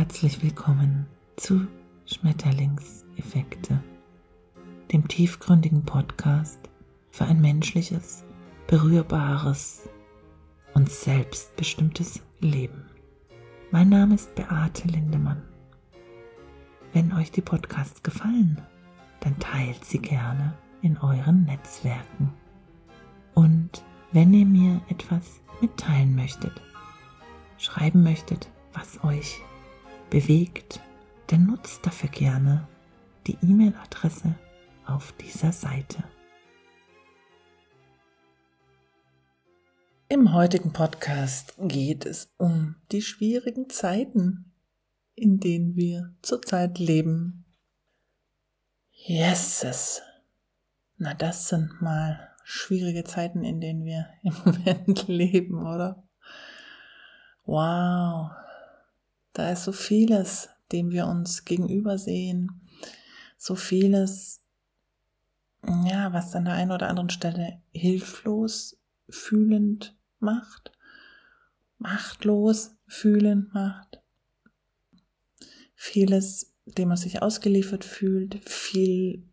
Herzlich willkommen zu Schmetterlingseffekte, dem tiefgründigen Podcast für ein menschliches, berührbares und selbstbestimmtes Leben. Mein Name ist Beate Lindemann. Wenn euch die Podcasts gefallen, dann teilt sie gerne in euren Netzwerken. Und wenn ihr mir etwas mitteilen möchtet, schreiben möchtet, was euch bewegt, dann nutzt dafür gerne die E-Mail-Adresse auf dieser Seite. Im heutigen Podcast geht es um die schwierigen Zeiten, in denen wir zurzeit leben. Yeses. Na, das sind mal schwierige Zeiten, in denen wir im Moment leben, oder? Wow, da ist so vieles, dem wir uns gegenüber sehen, so vieles, ja, was an der einen oder anderen Stelle hilflos fühlend macht, machtlos fühlend macht, vieles, dem man sich ausgeliefert fühlt, viel,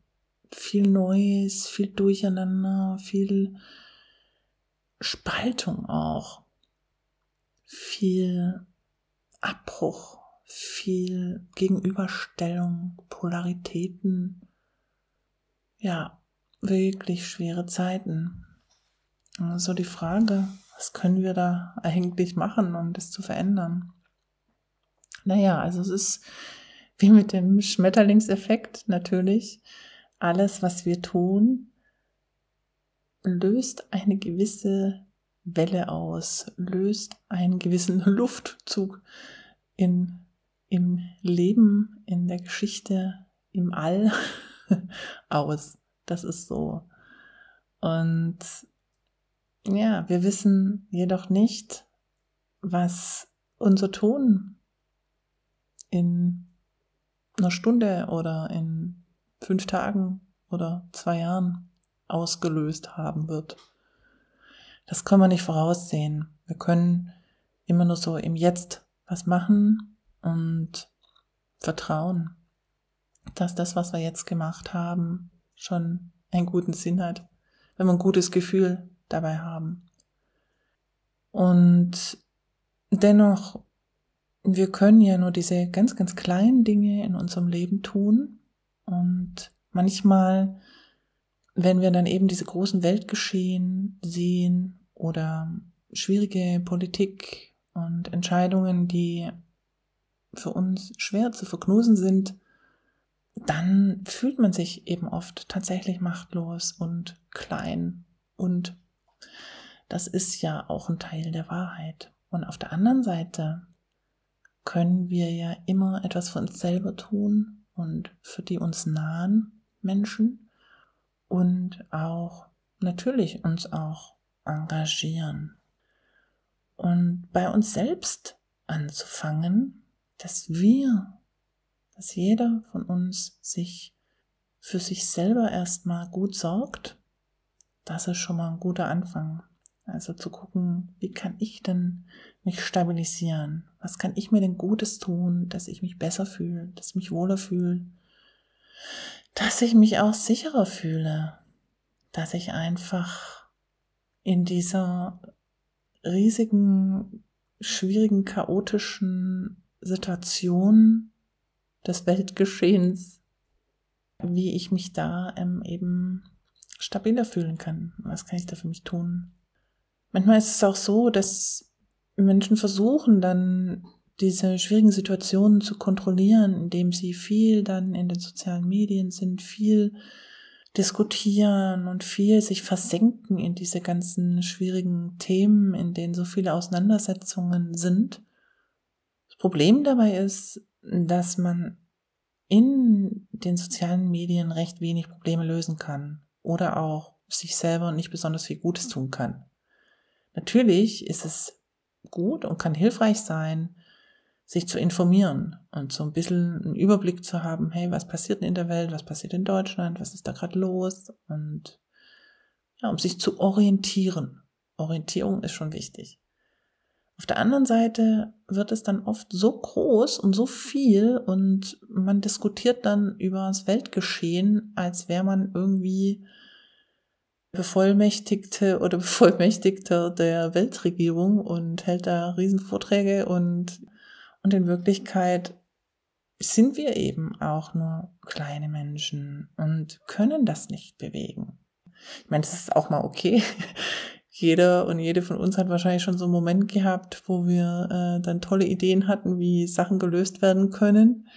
viel Neues, viel Durcheinander, viel Spaltung auch, viel Abbruch, viel Gegenüberstellung, Polaritäten. Ja, wirklich schwere Zeiten. So die Frage, was können wir da eigentlich machen, um das zu verändern? Naja, also es ist wie mit dem Schmetterlingseffekt natürlich. Alles, was wir tun, löst eine gewisse Welle aus, löst einen gewissen Luftzug in, im Leben, in der Geschichte, im All aus. Das ist so. Und ja, wir wissen jedoch nicht, was unser Tun in einer Stunde oder in fünf Tagen oder zwei Jahren ausgelöst haben wird. Das können wir nicht voraussehen. Wir können immer nur so im Jetzt was machen und vertrauen, dass das, was wir jetzt gemacht haben, schon einen guten Sinn hat, wenn wir ein gutes Gefühl dabei haben. Und dennoch, wir können ja nur diese ganz, ganz kleinen Dinge in unserem Leben tun und manchmal wenn wir dann eben diese großen Weltgeschehen sehen oder schwierige Politik und Entscheidungen, die für uns schwer zu verknusen sind, dann fühlt man sich eben oft tatsächlich machtlos und klein. Und das ist ja auch ein Teil der Wahrheit. Und auf der anderen Seite können wir ja immer etwas für uns selber tun und für die uns nahen Menschen und auch natürlich uns auch engagieren. Und bei uns selbst anzufangen, dass wir, dass jeder von uns sich für sich selber erstmal gut sorgt, das ist schon mal ein guter Anfang. Also zu gucken, wie kann ich denn mich stabilisieren? Was kann ich mir denn Gutes tun, dass ich mich besser fühle, dass ich mich wohler fühle, dass ich mich auch sicherer fühle, dass ich einfach in dieser riesigen, schwierigen, chaotischen Situation des Weltgeschehens, wie ich mich da ähm, eben stabiler fühlen kann. Was kann ich da für mich tun? Manchmal ist es auch so, dass Menschen versuchen dann diese schwierigen Situationen zu kontrollieren, indem sie viel dann in den sozialen Medien sind, viel diskutieren und viel sich versenken in diese ganzen schwierigen Themen, in denen so viele Auseinandersetzungen sind. Das Problem dabei ist, dass man in den sozialen Medien recht wenig Probleme lösen kann oder auch sich selber nicht besonders viel Gutes tun kann. Natürlich ist es gut und kann hilfreich sein, sich zu informieren und so ein bisschen einen Überblick zu haben, hey, was passiert denn in der Welt, was passiert in Deutschland, was ist da gerade los und ja, um sich zu orientieren. Orientierung ist schon wichtig. Auf der anderen Seite wird es dann oft so groß und so viel und man diskutiert dann über das Weltgeschehen, als wäre man irgendwie Bevollmächtigte oder Bevollmächtigter der Weltregierung und hält da Riesenvorträge und, und in Wirklichkeit sind wir eben auch nur kleine Menschen und können das nicht bewegen. Ich meine, das ist auch mal okay. Jeder und jede von uns hat wahrscheinlich schon so einen Moment gehabt, wo wir äh, dann tolle Ideen hatten, wie Sachen gelöst werden können.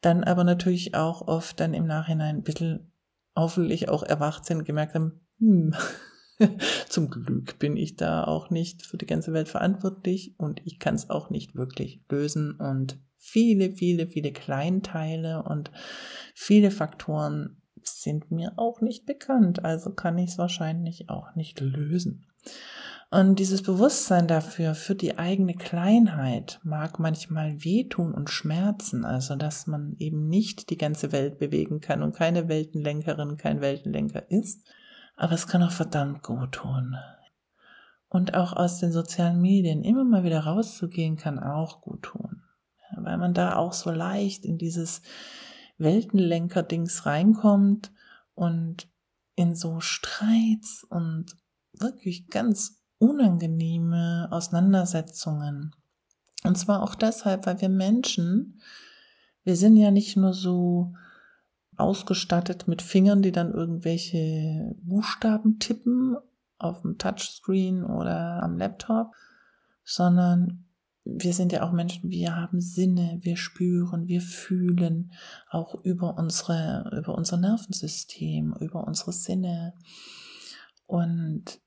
Dann aber natürlich auch oft dann im Nachhinein ein bisschen hoffentlich auch erwacht sind, gemerkt haben, hm, zum Glück bin ich da auch nicht für die ganze Welt verantwortlich und ich kann es auch nicht wirklich lösen und viele, viele, viele Kleinteile und viele Faktoren sind mir auch nicht bekannt, also kann ich es wahrscheinlich auch nicht lösen. Und dieses Bewusstsein dafür, für die eigene Kleinheit, mag manchmal wehtun und schmerzen, also dass man eben nicht die ganze Welt bewegen kann und keine Weltenlenkerin, kein Weltenlenker ist. Aber es kann auch verdammt gut tun. Und auch aus den sozialen Medien immer mal wieder rauszugehen, kann auch gut tun. Weil man da auch so leicht in dieses Weltenlenker-Dings reinkommt und in so Streits und wirklich ganz unangenehme Auseinandersetzungen. Und zwar auch deshalb, weil wir Menschen, wir sind ja nicht nur so ausgestattet mit Fingern, die dann irgendwelche Buchstaben tippen auf dem Touchscreen oder am Laptop, sondern wir sind ja auch Menschen, wir haben Sinne, wir spüren, wir fühlen auch über unsere, über unser Nervensystem, über unsere Sinne. Und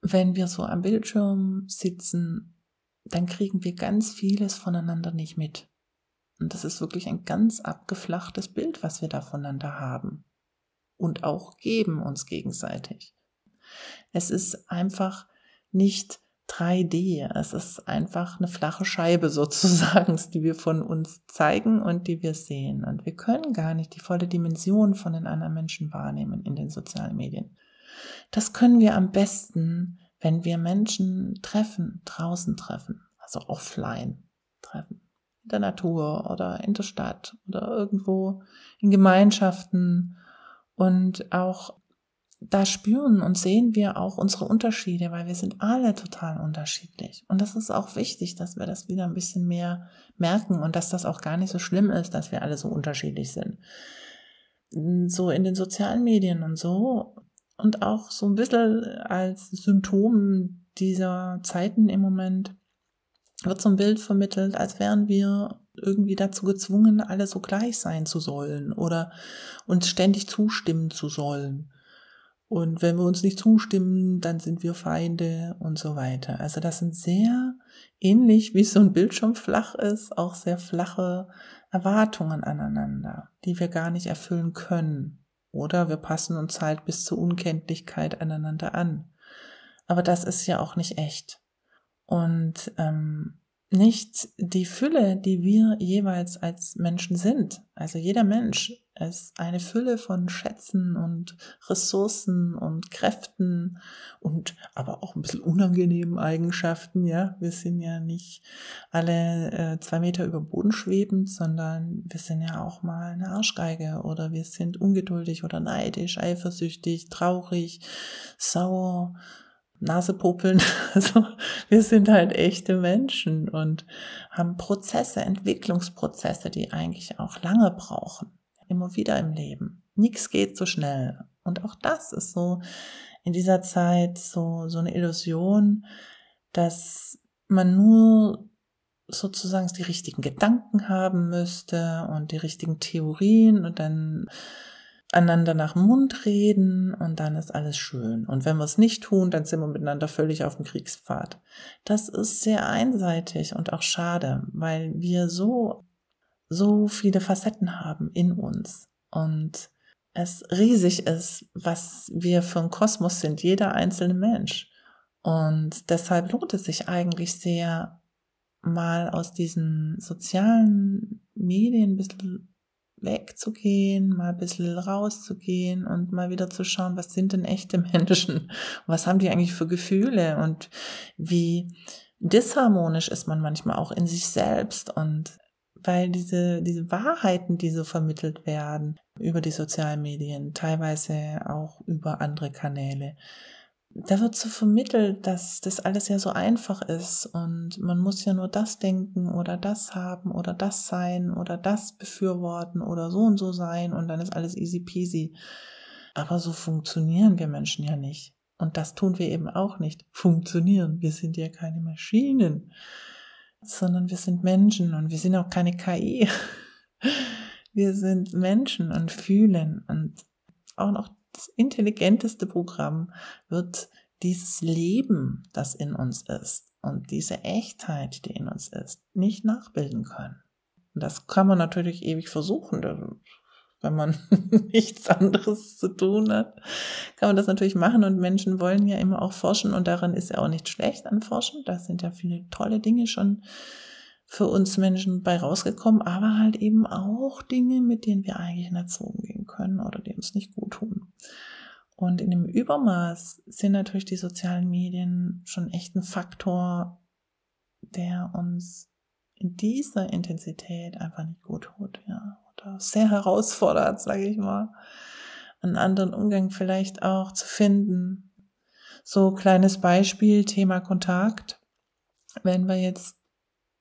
wenn wir so am Bildschirm sitzen, dann kriegen wir ganz vieles voneinander nicht mit. Und das ist wirklich ein ganz abgeflachtes Bild, was wir da voneinander haben. Und auch geben uns gegenseitig. Es ist einfach nicht 3D. Es ist einfach eine flache Scheibe sozusagen, die wir von uns zeigen und die wir sehen. Und wir können gar nicht die volle Dimension von den anderen Menschen wahrnehmen in den sozialen Medien. Das können wir am besten, wenn wir Menschen treffen, draußen treffen, also offline treffen. Der Natur oder in der Stadt oder irgendwo in Gemeinschaften und auch da spüren und sehen wir auch unsere Unterschiede, weil wir sind alle total unterschiedlich. Und das ist auch wichtig, dass wir das wieder ein bisschen mehr merken und dass das auch gar nicht so schlimm ist, dass wir alle so unterschiedlich sind. So in den sozialen Medien und so und auch so ein bisschen als Symptom dieser Zeiten im Moment wird so ein Bild vermittelt, als wären wir irgendwie dazu gezwungen, alle so gleich sein zu sollen oder uns ständig zustimmen zu sollen. Und wenn wir uns nicht zustimmen, dann sind wir Feinde und so weiter. Also das sind sehr ähnlich, wie so ein Bildschirm flach ist, auch sehr flache Erwartungen aneinander, die wir gar nicht erfüllen können. Oder wir passen uns halt bis zur Unkenntlichkeit aneinander an. Aber das ist ja auch nicht echt. Und ähm, nicht die Fülle, die wir jeweils als Menschen sind. Also jeder Mensch ist eine Fülle von Schätzen und Ressourcen und Kräften und aber auch ein bisschen unangenehmen Eigenschaften. Ja, wir sind ja nicht alle äh, zwei Meter über Boden schwebend, sondern wir sind ja auch mal eine Arschgeige oder wir sind ungeduldig oder neidisch, eifersüchtig, traurig, sauer Nasepopeln. Also wir sind halt echte Menschen und haben Prozesse, Entwicklungsprozesse, die eigentlich auch lange brauchen. Immer wieder im Leben. Nichts geht so schnell. Und auch das ist so in dieser Zeit so, so eine Illusion, dass man nur sozusagen die richtigen Gedanken haben müsste und die richtigen Theorien und dann einander nach dem Mund reden und dann ist alles schön. Und wenn wir es nicht tun, dann sind wir miteinander völlig auf dem Kriegspfad. Das ist sehr einseitig und auch schade, weil wir so, so viele Facetten haben in uns und es riesig ist, was wir für ein Kosmos sind, jeder einzelne Mensch. Und deshalb lohnt es sich eigentlich sehr, mal aus diesen sozialen Medien ein bisschen wegzugehen, mal ein bisschen rauszugehen und mal wieder zu schauen, was sind denn echte Menschen? Was haben die eigentlich für Gefühle und wie disharmonisch ist man manchmal auch in sich selbst und weil diese, diese Wahrheiten, die so vermittelt werden über die sozialen Medien, teilweise auch über andere Kanäle, da wird so vermittelt, dass das alles ja so einfach ist und man muss ja nur das denken oder das haben oder das sein oder das befürworten oder so und so sein und dann ist alles easy peasy. Aber so funktionieren wir Menschen ja nicht. Und das tun wir eben auch nicht. Funktionieren. Wir sind ja keine Maschinen, sondern wir sind Menschen und wir sind auch keine KI. Wir sind Menschen und fühlen und auch noch das intelligenteste Programm wird dieses Leben, das in uns ist und diese Echtheit, die in uns ist, nicht nachbilden können. Und das kann man natürlich ewig versuchen wenn man nichts anderes zu tun hat, kann man das natürlich machen. Und Menschen wollen ja immer auch forschen und daran ist ja auch nicht schlecht an Forschen. Da sind ja viele tolle Dinge schon für uns Menschen bei rausgekommen, aber halt eben auch Dinge, mit denen wir eigentlich nicht so umgehen können oder die uns nicht gut tun. Und in dem Übermaß sind natürlich die sozialen Medien schon echt ein Faktor, der uns in dieser Intensität einfach nicht gut tut, ja oder sehr herausfordert, sage ich mal, einen anderen Umgang vielleicht auch zu finden. So kleines Beispiel, Thema Kontakt. Wenn wir jetzt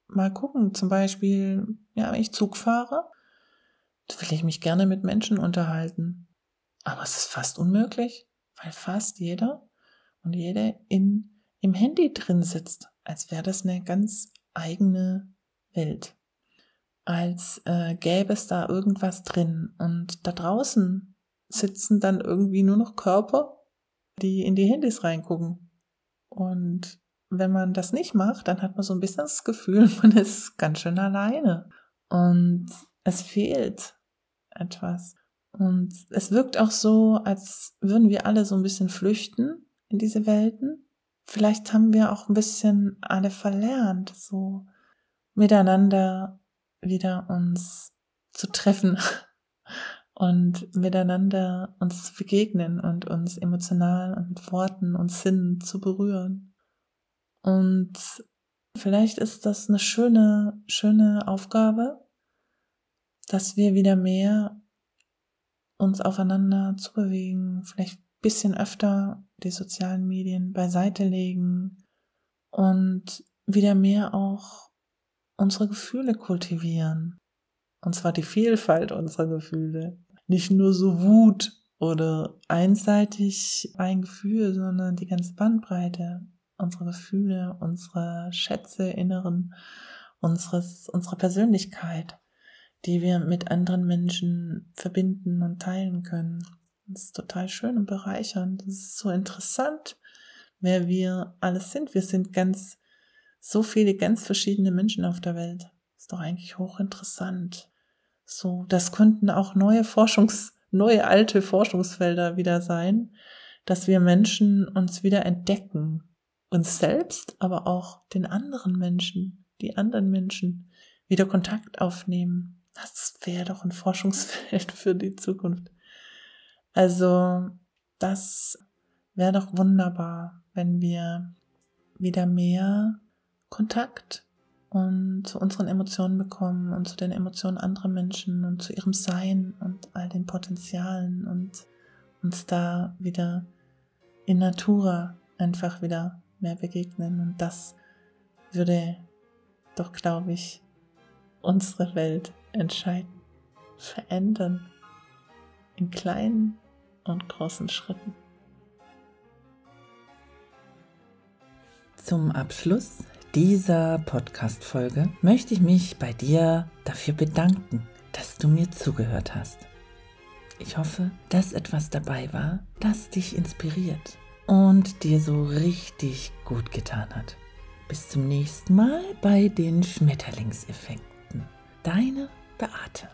mal gucken, zum Beispiel, ja, wenn ich Zug fahre, will ich mich gerne mit Menschen unterhalten. Aber es ist fast unmöglich, weil fast jeder und jede in, im Handy drin sitzt, als wäre das eine ganz eigene Welt als äh, gäbe es da irgendwas drin. Und da draußen sitzen dann irgendwie nur noch Körper, die in die Handys reingucken. Und wenn man das nicht macht, dann hat man so ein bisschen das Gefühl, man ist ganz schön alleine. Und es fehlt etwas. Und es wirkt auch so, als würden wir alle so ein bisschen flüchten in diese Welten. Vielleicht haben wir auch ein bisschen alle verlernt, so miteinander wieder uns zu treffen und miteinander uns zu begegnen und uns emotional und mit Worten und Sinnen zu berühren. Und vielleicht ist das eine schöne, schöne Aufgabe, dass wir wieder mehr uns aufeinander zu bewegen, vielleicht bisschen öfter die sozialen Medien beiseite legen und wieder mehr auch unsere Gefühle kultivieren. Und zwar die Vielfalt unserer Gefühle. Nicht nur so Wut oder einseitig ein Gefühl, sondern die ganze Bandbreite unserer Gefühle, unsere Schätze inneren, unseres, unserer Persönlichkeit, die wir mit anderen Menschen verbinden und teilen können. Das ist total schön und bereichernd. Das ist so interessant, wer wir alles sind. Wir sind ganz so viele ganz verschiedene Menschen auf der Welt. Ist doch eigentlich hochinteressant. So, das könnten auch neue Forschungs, neue alte Forschungsfelder wieder sein, dass wir Menschen uns wieder entdecken. Uns selbst, aber auch den anderen Menschen, die anderen Menschen wieder Kontakt aufnehmen. Das wäre doch ein Forschungsfeld für die Zukunft. Also, das wäre doch wunderbar, wenn wir wieder mehr Kontakt und zu unseren Emotionen bekommen und zu den Emotionen anderer Menschen und zu ihrem Sein und all den Potenzialen und uns da wieder in Natura einfach wieder mehr begegnen. Und das würde doch, glaube ich, unsere Welt entscheiden, verändern in kleinen und großen Schritten. Zum Abschluss dieser Podcast-Folge möchte ich mich bei dir dafür bedanken, dass du mir zugehört hast. Ich hoffe, dass etwas dabei war, das dich inspiriert und dir so richtig gut getan hat. Bis zum nächsten Mal bei den Schmetterlingseffekten. Deine Beate.